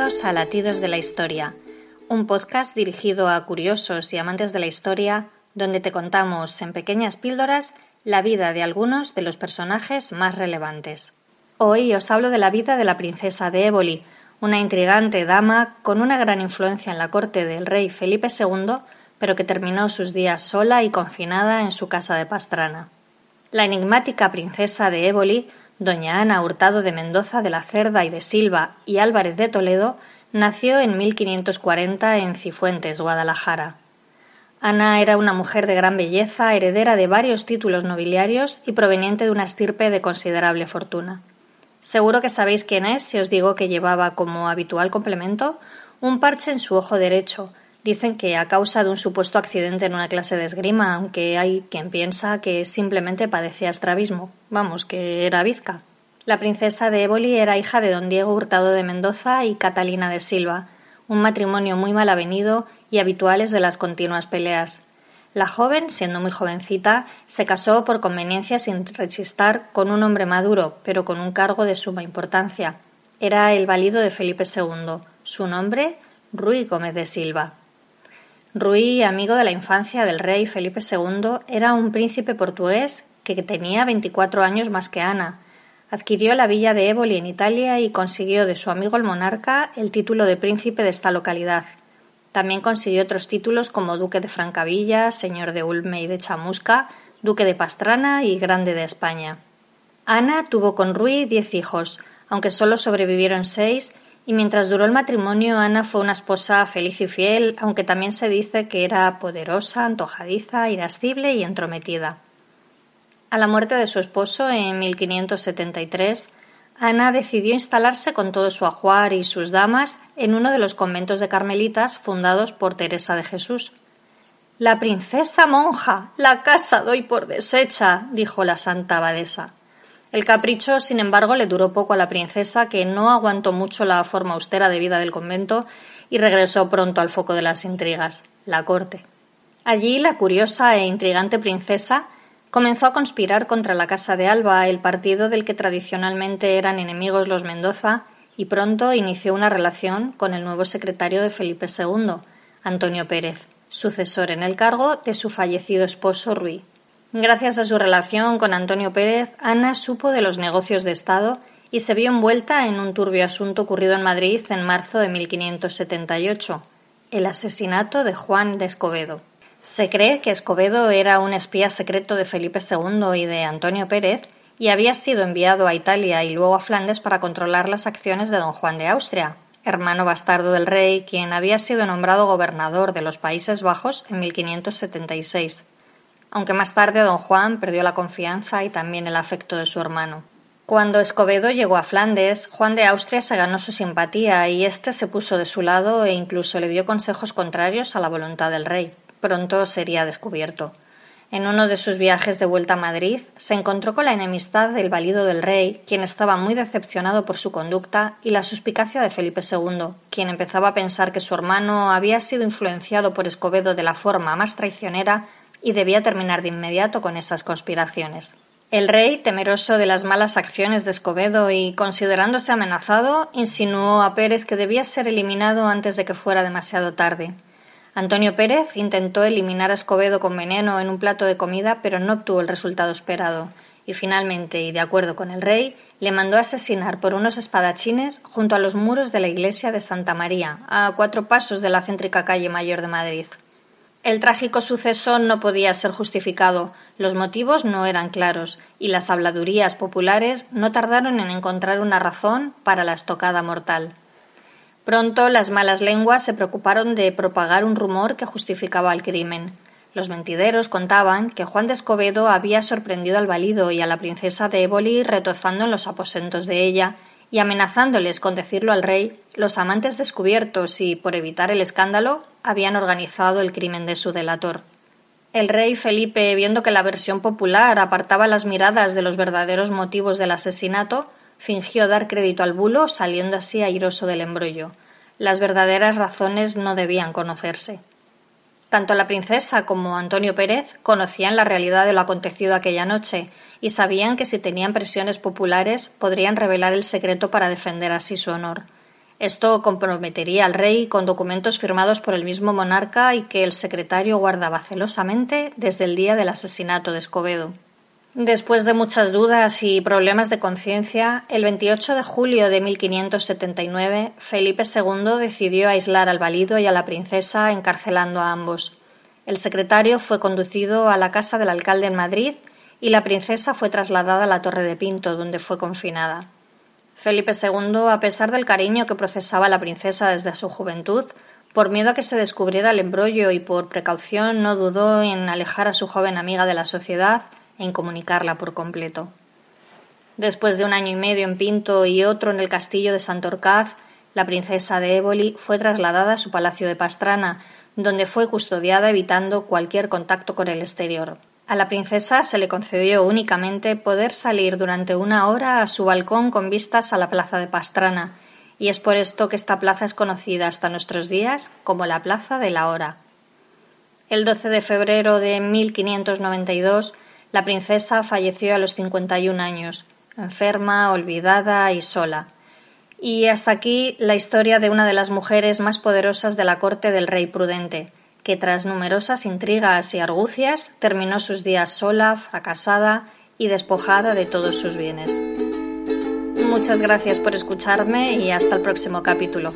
Bienvenidos a Latidos de la Historia, un podcast dirigido a curiosos y amantes de la historia, donde te contamos en pequeñas píldoras la vida de algunos de los personajes más relevantes. Hoy os hablo de la vida de la princesa de Éboli, una intrigante dama con una gran influencia en la corte del rey Felipe II, pero que terminó sus días sola y confinada en su casa de Pastrana. La enigmática princesa de Éboli Doña Ana Hurtado de Mendoza de la Cerda y de Silva y Álvarez de Toledo nació en 1540 en Cifuentes, Guadalajara. Ana era una mujer de gran belleza, heredera de varios títulos nobiliarios y proveniente de una estirpe de considerable fortuna. Seguro que sabéis quién es si os digo que llevaba como habitual complemento un parche en su ojo derecho, Dicen que a causa de un supuesto accidente en una clase de esgrima, aunque hay quien piensa que simplemente padecía estrabismo. Vamos, que era bizca. La princesa de Éboli era hija de don Diego Hurtado de Mendoza y Catalina de Silva, un matrimonio muy mal avenido y habituales de las continuas peleas. La joven, siendo muy jovencita, se casó por conveniencia sin rechistar con un hombre maduro, pero con un cargo de suma importancia. Era el valido de Felipe II. Su nombre, Ruy Gómez de Silva. Ruy, amigo de la infancia del rey Felipe II, era un príncipe portugués que tenía 24 años más que Ana. Adquirió la villa de Éboli en Italia y consiguió de su amigo el monarca el título de príncipe de esta localidad. También consiguió otros títulos como duque de Francavilla, señor de Ulme y de Chamusca, duque de Pastrana y grande de España. Ana tuvo con Ruy diez hijos, aunque solo sobrevivieron seis y mientras duró el matrimonio, Ana fue una esposa feliz y fiel, aunque también se dice que era poderosa, antojadiza, irascible y entrometida. A la muerte de su esposo en 1573, Ana decidió instalarse con todo su ajuar y sus damas en uno de los conventos de carmelitas fundados por Teresa de Jesús. La princesa monja, la casa doy por deshecha, dijo la santa abadesa. El capricho, sin embargo, le duró poco a la princesa, que no aguantó mucho la forma austera de vida del convento y regresó pronto al foco de las intrigas, la corte. Allí la curiosa e intrigante princesa comenzó a conspirar contra la Casa de Alba, el partido del que tradicionalmente eran enemigos los Mendoza, y pronto inició una relación con el nuevo secretario de Felipe II, Antonio Pérez, sucesor en el cargo de su fallecido esposo Ruy. Gracias a su relación con Antonio Pérez, Ana supo de los negocios de Estado y se vio envuelta en un turbio asunto ocurrido en Madrid en marzo de 1578, el asesinato de Juan de Escobedo. Se cree que Escobedo era un espía secreto de Felipe II y de Antonio Pérez y había sido enviado a Italia y luego a Flandes para controlar las acciones de don Juan de Austria, hermano bastardo del rey, quien había sido nombrado gobernador de los Países Bajos en 1576 aunque más tarde don Juan perdió la confianza y también el afecto de su hermano. Cuando Escobedo llegó a Flandes, Juan de Austria se ganó su simpatía y éste se puso de su lado e incluso le dio consejos contrarios a la voluntad del rey. Pronto sería descubierto. En uno de sus viajes de vuelta a Madrid, se encontró con la enemistad del valido del rey, quien estaba muy decepcionado por su conducta, y la suspicacia de Felipe II, quien empezaba a pensar que su hermano había sido influenciado por Escobedo de la forma más traicionera y debía terminar de inmediato con esas conspiraciones. El rey, temeroso de las malas acciones de Escobedo y considerándose amenazado, insinuó a Pérez que debía ser eliminado antes de que fuera demasiado tarde. Antonio Pérez intentó eliminar a Escobedo con veneno en un plato de comida, pero no obtuvo el resultado esperado, y finalmente, y de acuerdo con el rey, le mandó asesinar por unos espadachines junto a los muros de la iglesia de Santa María, a cuatro pasos de la céntrica calle Mayor de Madrid. El trágico suceso no podía ser justificado, los motivos no eran claros, y las habladurías populares no tardaron en encontrar una razón para la estocada mortal. Pronto las malas lenguas se preocuparon de propagar un rumor que justificaba el crimen. Los mentideros contaban que Juan de Escobedo había sorprendido al valido y a la princesa de Éboli retozando en los aposentos de ella y amenazándoles con decirlo al rey, los amantes descubiertos y, por evitar el escándalo, habían organizado el crimen de su delator. El rey Felipe, viendo que la versión popular apartaba las miradas de los verdaderos motivos del asesinato, fingió dar crédito al bulo, saliendo así airoso del embrollo. Las verdaderas razones no debían conocerse. Tanto la princesa como Antonio Pérez conocían la realidad de lo acontecido aquella noche y sabían que si tenían presiones populares podrían revelar el secreto para defender así su honor. Esto comprometería al rey con documentos firmados por el mismo monarca y que el secretario guardaba celosamente desde el día del asesinato de Escobedo. Después de muchas dudas y problemas de conciencia, el 28 de julio de 1579 Felipe II decidió aislar al valido y a la princesa encarcelando a ambos. El secretario fue conducido a la casa del alcalde en Madrid y la princesa fue trasladada a la Torre de Pinto, donde fue confinada. Felipe II, a pesar del cariño que procesaba la princesa desde su juventud, por miedo a que se descubriera el embrollo y por precaución no dudó en alejar a su joven amiga de la sociedad e incomunicarla por completo. Después de un año y medio en Pinto y otro en el castillo de Santorcaz, la princesa de Éboli fue trasladada a su palacio de Pastrana, donde fue custodiada evitando cualquier contacto con el exterior. A la princesa se le concedió únicamente poder salir durante una hora a su balcón con vistas a la plaza de Pastrana, y es por esto que esta plaza es conocida hasta nuestros días como la Plaza de la Hora. El 12 de febrero de 1592, la princesa falleció a los 51 años, enferma, olvidada y sola. Y hasta aquí la historia de una de las mujeres más poderosas de la corte del rey prudente, que tras numerosas intrigas y argucias terminó sus días sola, fracasada y despojada de todos sus bienes. Muchas gracias por escucharme y hasta el próximo capítulo.